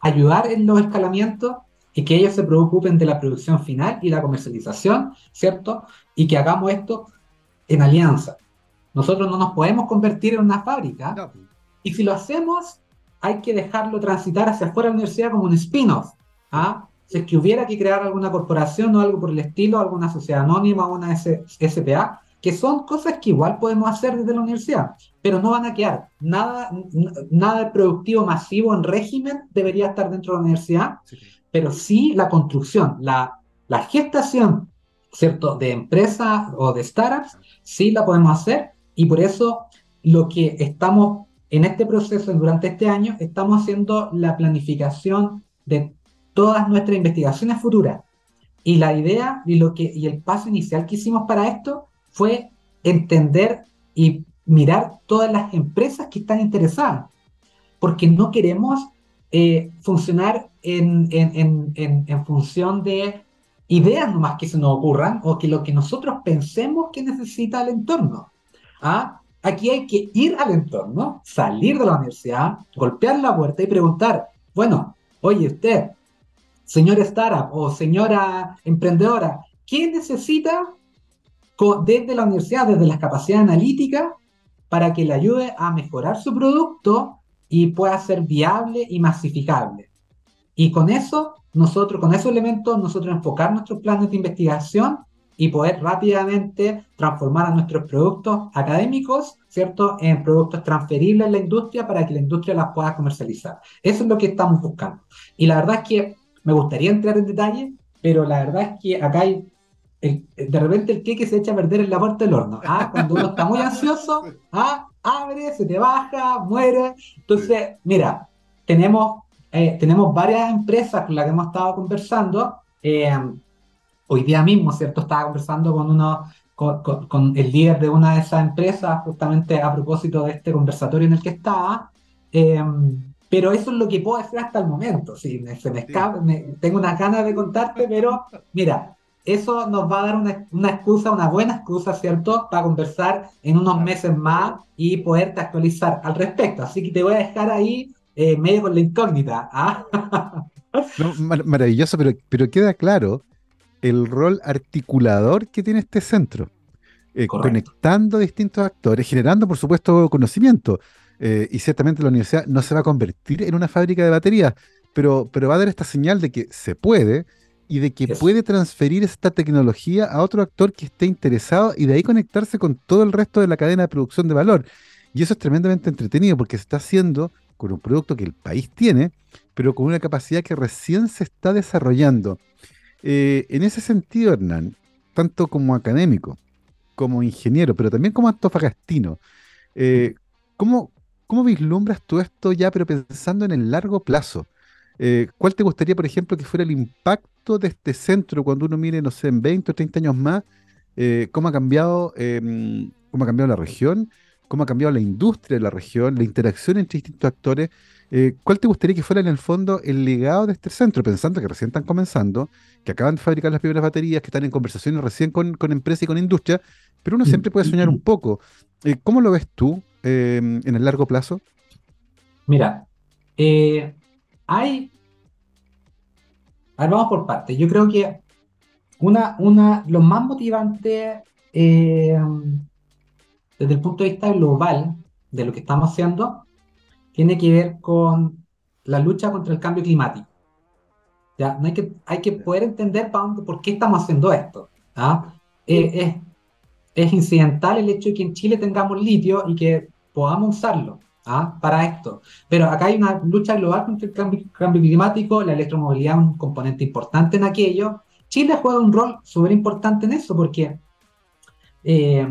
ayudar en los escalamientos y que ellos se preocupen de la producción final y la comercialización, ¿cierto? Y que hagamos esto en alianza. Nosotros no nos podemos convertir en una fábrica y si lo hacemos hay que dejarlo transitar hacia afuera de la universidad como un spin-off. ¿ah? Si es que hubiera que crear alguna corporación o algo por el estilo, alguna sociedad anónima o una SPA, que son cosas que igual podemos hacer desde la universidad, pero no van a quedar. Nada, nada de productivo masivo en régimen debería estar dentro de la universidad, pero sí la construcción, la, la gestación, ¿cierto?, de empresas o de startups, sí la podemos hacer y por eso lo que estamos en este proceso durante este año, estamos haciendo la planificación de todas nuestras investigaciones futuras. Y la idea y, lo que, y el paso inicial que hicimos para esto fue entender y mirar todas las empresas que están interesadas, porque no queremos eh, funcionar en, función de ideas nomás que se nos ocurran o que lo que nosotros pensemos que necesita el entorno. ¿Ah? Aquí hay que ir al entorno, salir de la universidad, golpear la puerta y preguntar, bueno, oye usted, señor startup o señora emprendedora, ¿qué necesita desde la universidad, desde las capacidades analíticas, para que le ayude a mejorar su producto y pueda ser viable y masificable. Y con eso, nosotros, con esos elementos, nosotros enfocar nuestros planes de investigación y poder rápidamente transformar a nuestros productos académicos, ¿cierto?, en productos transferibles en la industria para que la industria las pueda comercializar. Eso es lo que estamos buscando. Y la verdad es que me gustaría entrar en detalle, pero la verdad es que acá hay de repente el queque se echa a perder en la puerta del horno. ¿ah? Cuando uno está muy ansioso, ¿ah? abre, se te baja, muere. Entonces, mira, tenemos, eh, tenemos varias empresas con las que hemos estado conversando. Eh, hoy día mismo, ¿cierto? Estaba conversando con uno, con, el líder de una de esas empresas, justamente a propósito de este conversatorio en el que estaba. Eh, pero eso es lo que puedo decir hasta el momento. Sí, se me escapa, tengo unas ganas de contarte, pero mira, eso nos va a dar una, una, excusa, una buena excusa, ¿cierto?, para conversar en unos meses más y poderte actualizar al respecto. Así que te voy a dejar ahí eh, medio con la incógnita. ¿ah? maravilloso, pero, pero queda claro el rol articulador que tiene este centro, eh, conectando distintos actores, generando, por supuesto, conocimiento. Eh, y ciertamente la universidad no se va a convertir en una fábrica de baterías, pero, pero va a dar esta señal de que se puede y de que puede transferir esta tecnología a otro actor que esté interesado y de ahí conectarse con todo el resto de la cadena de producción de valor. Y eso es tremendamente entretenido porque se está haciendo con un producto que el país tiene, pero con una capacidad que recién se está desarrollando. Eh, en ese sentido, Hernán, tanto como académico, como ingeniero, pero también como antofagastino, eh, ¿cómo, ¿cómo vislumbras tú esto ya, pero pensando en el largo plazo? Eh, ¿Cuál te gustaría, por ejemplo, que fuera el impacto de este centro cuando uno mire, no sé, en 20 o 30 años más, eh, cómo, ha cambiado, em, cómo ha cambiado la región, cómo ha cambiado la industria de la región, la interacción entre distintos actores? Eh, ¿Cuál te gustaría que fuera en el fondo el legado de este centro, pensando que recién están comenzando, que acaban de fabricar las primeras baterías, que están en conversaciones recién con, con empresas y con industria, pero uno siempre puede soñar un poco. ¿Cómo lo ves tú em, en el largo plazo? Mira, hay... A ver, vamos por partes. Yo creo que una, una, lo más motivante eh, desde el punto de vista global de lo que estamos haciendo tiene que ver con la lucha contra el cambio climático. ¿ya? No hay, que, hay que poder entender para por qué estamos haciendo esto. ¿ah? Eh, es, es incidental el hecho de que en Chile tengamos litio y que podamos usarlo. ¿Ah? para esto. Pero acá hay una lucha global contra el cambio, climático, la electromovilidad es un componente importante en aquello. Chile juega un rol súper importante en eso porque eh,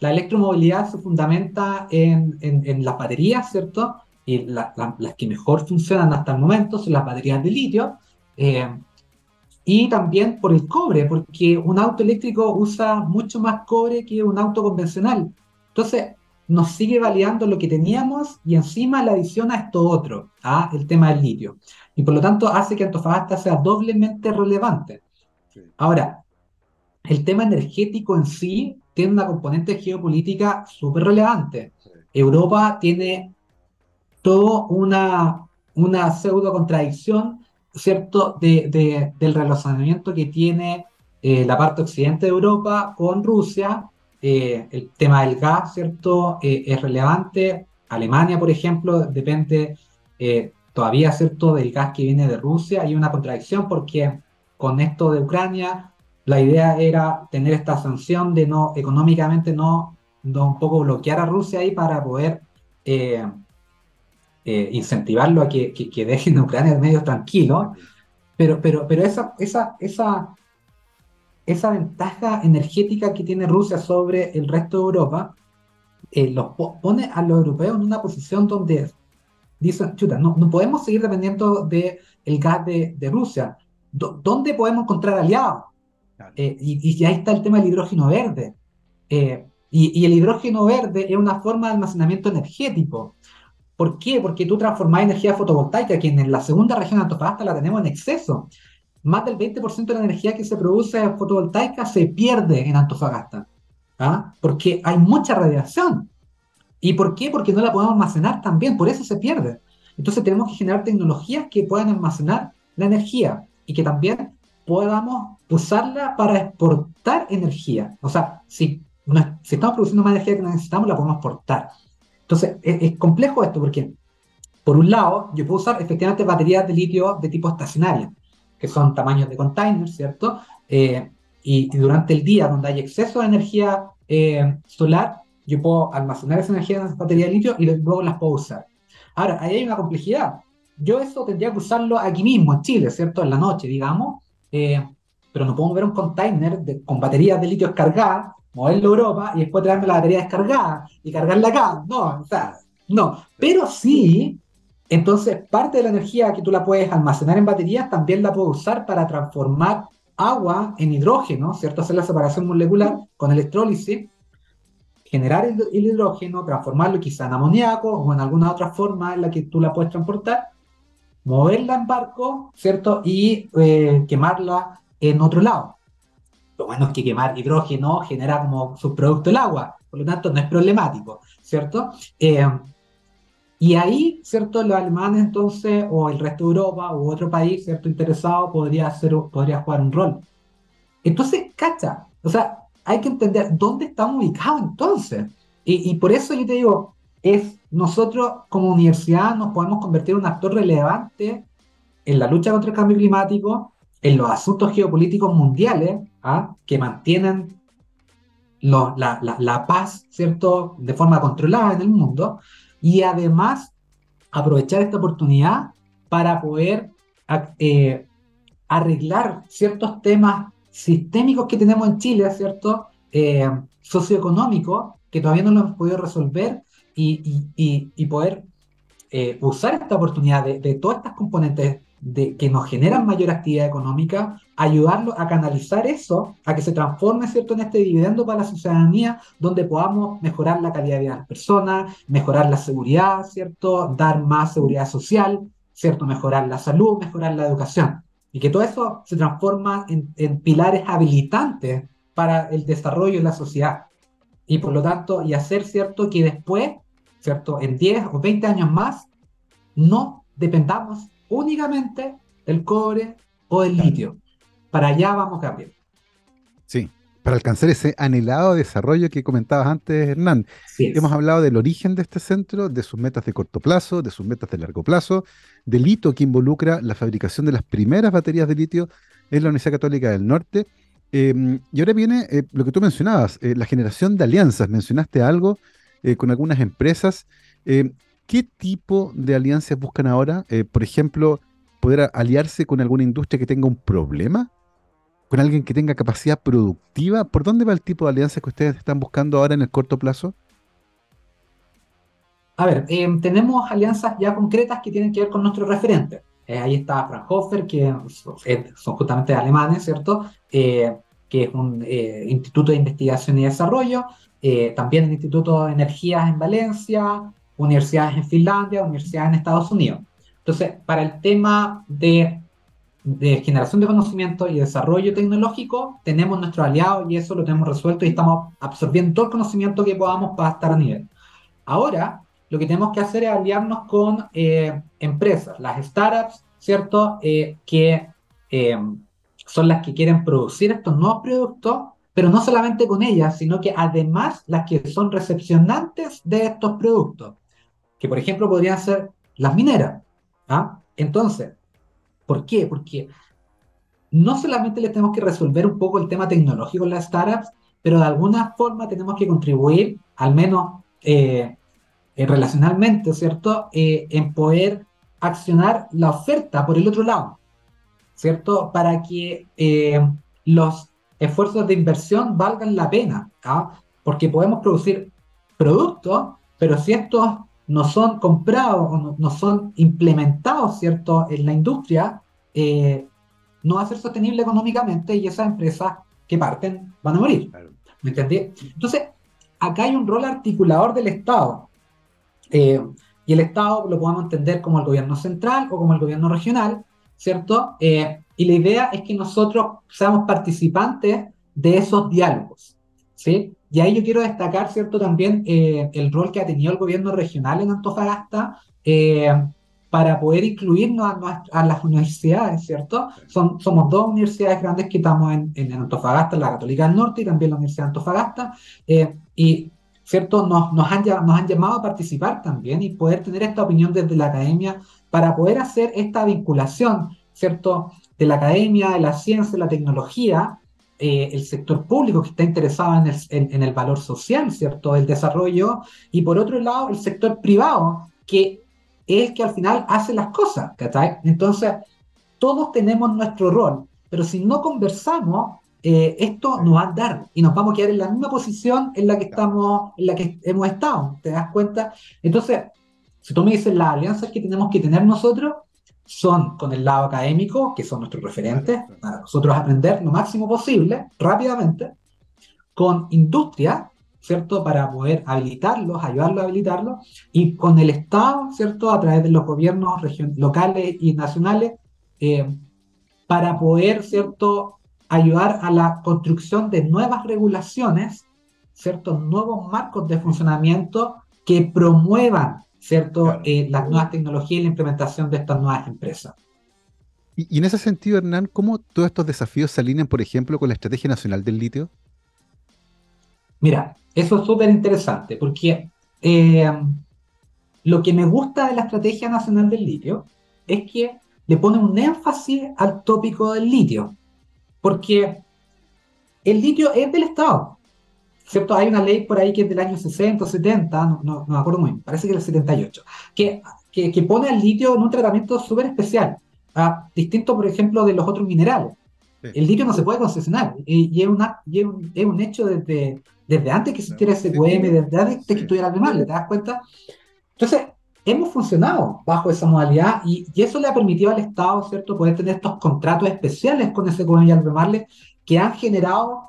la electromovilidad se fundamenta en, en, las baterías, ¿cierto? Y las que mejor funcionan hasta el momento son las baterías de litio. Eh, y también por el cobre, porque un auto eléctrico usa mucho más cobre que un auto convencional. Entonces, nos sigue validando lo que teníamos y encima la adición a esto otro, a el tema del litio. Y por lo tanto hace que Antofagasta sea doblemente relevante. Ahora, el tema energético en sí tiene una componente geopolítica súper relevante. Europa tiene toda una, una pseudo contradicción, ¿cierto?, de, del relacionamiento que tiene eh, la parte occidente de Europa con Rusia eh, el tema del gas, ¿cierto? Eh, es relevante. Alemania, por ejemplo, depende eh, todavía, ¿cierto?, del gas que viene de Rusia. Hay una contradicción porque con esto de Ucrania, la idea era tener esta sanción de no, económicamente no, no un poco bloquear a Rusia ahí para poder incentivarlo a que, que, que dejen a Ucrania en medio tranquilo. Pero, pero, pero esa, esa, esa esa ventaja energética que tiene Rusia sobre el resto de Europa eh, los pone a los europeos en una posición donde dicen, chuta, no, no podemos seguir dependiendo del el gas de, de Rusia. ¿Dónde podemos encontrar aliados? Eh, y, y, ahí está el tema del hidrógeno verde. Eh, y, y, el hidrógeno verde es una forma de almacenamiento energético. ¿Por qué? Porque tú transformas energía fotovoltaica, que en la segunda región de Antofagasta la tenemos en exceso. Más del 20% de la energía que se produce fotovoltaica se pierde en Antofagasta. ¿ah? Porque hay mucha radiación. ¿Y por qué? Porque no la podemos almacenar también, por eso se pierde. Entonces tenemos que generar tecnologías que puedan almacenar la energía y que también podamos usarla para exportar energía. O sea, si, si estamos produciendo más energía que necesitamos, la podemos exportar. Entonces, es, complejo esto porque, por un lado, yo puedo usar efectivamente baterías de litio de tipo estacionaria, que son tamaños de container, ¿cierto? Eh, y, durante el día, donde hay exceso de energía eh, solar, yo puedo almacenar esa energía en esa batería de litio y luego las puedo usar. Ahora, ahí hay una complejidad. Yo eso tendría que usarlo aquí mismo, en Chile, ¿cierto? En la noche, digamos. Eh, pero no puedo ver un container con baterías de litio descargadas, moverlo a Europa y después traerme la batería descargada y cargarla acá. No, o sea, no. Pero sí, entonces parte de la energía que tú la puedes almacenar en baterías también la puedo usar para transformar agua en hidrógeno, ¿cierto? Hacer la separación molecular con electrólisis generar el, hidrógeno, transformarlo quizá en amoníaco o en alguna otra forma en la que tú la puedes transportar, moverla en barco, ¿cierto? Y eh, quemarla en otro lado. Lo bueno es que quemar hidrógeno genera como subproducto el agua, por lo tanto no es problemático, ¿cierto? Eh, y ahí, ¿cierto? Los alemanes entonces, o el resto de Europa, u otro país, ¿cierto? Interesado, podría, hacer, podría jugar un rol. Entonces, cacha, o sea, hay que entender dónde estamos ubicados entonces. Y, por eso yo te digo, es nosotros como universidad nos podemos convertir en un actor relevante en la lucha contra el cambio climático, en los asuntos geopolíticos mundiales ¿ah? que mantienen la, la, paz, ¿cierto?, de forma controlada en el mundo, y además aprovechar esta oportunidad para poder eh, arreglar ciertos temas sistémicos que tenemos en Chile, ¿cierto? Eh, socioeconómicos, que todavía no lo hemos podido resolver y, poder eh, usar esta oportunidad de, de, todas estas componentes de, que nos generan mayor actividad económica, ayudarlo a canalizar eso, a que se transforme, ¿cierto?, en este dividendo para la ciudadanía, donde podamos mejorar la calidad de vida de las personas, mejorar la seguridad, ¿cierto?, dar más seguridad social, ¿cierto?, mejorar la salud, mejorar la educación. Y que todo eso se transforma en, pilares habilitantes para el desarrollo de la sociedad. Y por lo tanto, y hacer cierto que después, cierto, en 10 o 20 años más, no dependamos únicamente del cobre o del litio. Para allá vamos cambiar. Sí, para alcanzar ese anhelado desarrollo que comentabas antes, Hernán. Hemos hablado del origen de este centro, de sus metas de corto plazo, de sus metas de largo plazo, del hito que involucra la fabricación de las primeras baterías de litio en la Universidad Católica del Norte. Em, y ahora viene eh, lo que tú mencionabas, eh, la generación de alianzas. Mencionaste algo eh, con algunas empresas. ¿Qué tipo de alianzas buscan ahora? por ejemplo, poder aliarse con alguna industria que tenga un problema con alguien que tenga capacidad productiva? ¿Por dónde va el tipo de alianzas que ustedes están buscando ahora en el corto plazo? A ver, em, tenemos alianzas ya concretas que tienen que ver con nuestros referentes. Eh, ahí está Fraunhofer, que son justamente alemanes, ¿cierto? Eh, que es un eh, instituto de investigación y desarrollo. también el Instituto de Energías en Valencia, universidades en Finlandia, universidades en Estados Unidos. Entonces, para el tema de de generación de conocimiento y desarrollo tecnológico, tenemos nuestros aliados y eso lo tenemos resuelto y estamos absorbiendo todo el conocimiento que podamos para estar a nivel. Ahora, lo que tenemos que hacer es aliarnos con eh, empresas, las startups, ¿cierto? Eh, que eh, son las que quieren producir estos nuevos productos, pero no solamente con ellas, sino que además las que son recepcionantes de estos productos, que por ejemplo podrían ser las mineras. ¿ah? Entonces, ¿Por qué? Porque no solamente le tenemos que resolver un poco el tema tecnológico en las startups, pero de alguna forma tenemos que contribuir, al menos eh, eh, relacionalmente, ¿cierto?, eh, en poder accionar la oferta por el otro lado, ¿cierto?, para que los esfuerzos de inversión valgan la pena, ¿ah? porque podemos producir productos, pero si estos no son comprados o no, son implementados, ¿cierto?, en la industria, eh, no va a ser sostenible económicamente y esas empresas que parten van a morir. ¿Me entendí? Entonces, acá hay un rol articulador del Estado. Eh, y el Estado lo podemos entender como el gobierno central o como el gobierno regional, ¿cierto? Eh, y la idea es que nosotros seamos participantes de esos diálogos, ¿sí? Y ahí yo quiero destacar, ¿cierto? También eh, el rol que ha tenido el gobierno regional en Antofagasta eh, para poder incluirnos a, las universidades, ¿cierto? Son, somos dos universidades grandes que estamos en, en, Antofagasta, la Católica del Norte y también la Universidad de Antofagasta, y ¿cierto? Nos, nos, han, nos han llamado a participar también y poder tener esta opinión desde la academia para poder hacer esta vinculación, ¿cierto? De la academia, de la ciencia, de la tecnología, eh, el sector público que está interesado en el, en, el, valor social, ¿cierto? El desarrollo, y por otro lado, el sector privado, que es el que al final hace las cosas, ¿cachai? Entonces, todos tenemos nuestro rol, pero si no conversamos, eh, esto no va a dar y nos vamos a quedar en la misma posición en la que estamos, en la que hemos estado, ¿te das cuenta? Entonces, si tú me dices las alianzas que tenemos que tener nosotros, son con el lado académico, que son nuestros referentes, para nosotros aprender lo máximo posible, rápidamente, con industria, ¿cierto? Para poder habilitarlos, ayudarlos a habilitarlos, y con el Estado, ¿cierto? A través de los gobiernos locales y nacionales, eh, para poder, ¿cierto? ayudar a la construcción de nuevas regulaciones, ¿cierto? Nuevos marcos de funcionamiento que promuevan, ¿cierto? Eh, las nuevas tecnologías y la implementación de estas nuevas empresas. Y, en ese sentido, Hernán, ¿cómo todos estos desafíos se alinean, por ejemplo, con la Estrategia Nacional del Litio? Mira, eso es súper interesante porque eh, lo que me gusta de la Estrategia Nacional del Litio es que le pone un énfasis al tópico del litio. Porque el litio es del Estado, ¿cierto? Hay una ley por ahí que es del año 60 o 70, no, no, me acuerdo muy bien, parece que es el 78, que, que, que pone al litio en un tratamiento súper especial, ah, distinto, por ejemplo, de los otros minerales. El litio no se puede concesionar y, es, una, es, un, es, un, hecho desde, desde antes que existiera SQM, desde antes que estuviera mal, ¿te das cuenta? Entonces, hemos funcionado bajo esa modalidad y, eso le ha permitido al Estado, ¿cierto?, poder tener estos contratos especiales con ese y Albemarle que han generado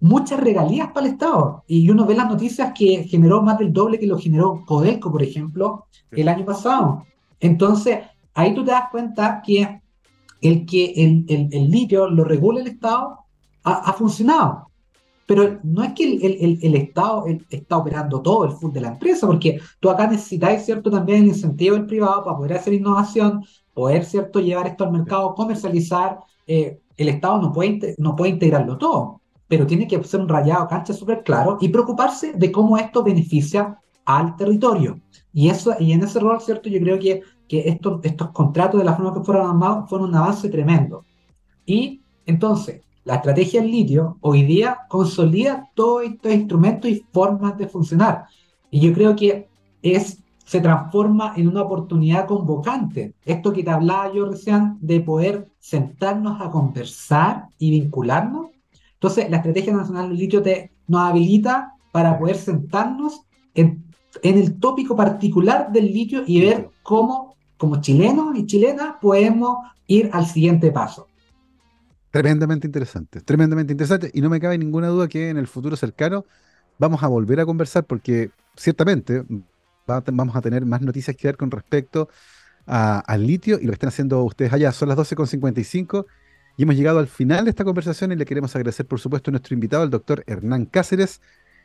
muchas regalías para el Estado. Y uno ve las noticias que generó más del doble que lo generó Codelco, por ejemplo, el año pasado. Entonces, ahí tú te das cuenta que el que el, el, litio lo regula el Estado ha funcionado. Pero no es que el, el, Estado está operando todo el full de la empresa, porque tú acá necesitáis, ¿cierto?, también el incentivo del privado para poder hacer innovación, poder, ¿cierto?, llevar esto al mercado, comercializar. Eh, el Estado no puede, no puede integrarlo todo, pero tiene que ser un rayado cancha súper claro y preocuparse de cómo esto beneficia al territorio. Y, eso, y en ese rol, ¿cierto?, yo creo que, que estos, estos contratos de la forma que fueron armados fueron un avance tremendo. Y entonces, la estrategia en litio hoy día consolida todos estos instrumentos y formas de funcionar. Y yo creo que es, se transforma en una oportunidad convocante. Esto que te hablaba yo recién de poder sentarnos a conversar y vincularnos. Entonces, la Estrategia Nacional del Litio te, nos habilita para poder sentarnos en, en el tópico particular del litio y ver cómo, como chilenos y chilenas, podemos ir al siguiente paso. Tremendamente interesante, tremendamente interesante. Y no me cabe ninguna duda que en el futuro cercano vamos a volver a conversar porque ciertamente vamos a tener más noticias que dar con respecto al litio y lo que están haciendo ustedes allá. Son las 12.55 y hemos llegado al final de esta conversación y le queremos agradecer, por supuesto, a nuestro invitado, el doctor Hernán Cáceres,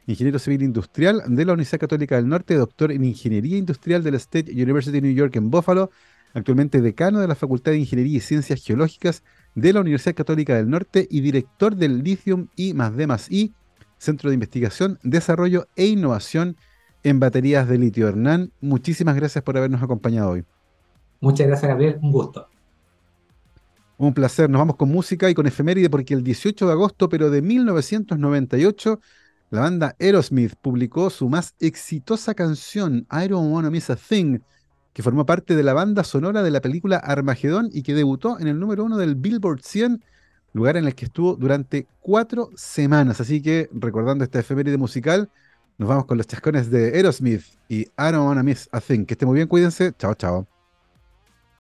ingeniero civil industrial de la Universidad Católica del Norte, doctor en Ingeniería Industrial de la State University of New York en Buffalo, actualmente decano de la Facultad de Ingeniería y Ciencias Geológicas de la Universidad Católica del Norte y director del Lithium I más D más I, Centro de Investigación, Desarrollo e Innovación en Baterías de Litio. Hernán, muchísimas gracias por habernos acompañado hoy. Muchas gracias, Gabriel. Un gusto. Un placer. Nos vamos con música y con efeméride porque el 18 de agosto, pero de 1998, la banda Aerosmith publicó su más exitosa canción, I Don't Wanna Miss a Thing, que formó parte de la banda sonora de la película Armagedón y que debutó en el número uno del Billboard 100, lugar en el que estuvo durante cuatro semanas. Así que, recordando esta efeméride musical, nos vamos con los chascones de Aerosmith y I Don't Wanna Miss a Thing. Que esté muy bien, cuídense. Chao, chao.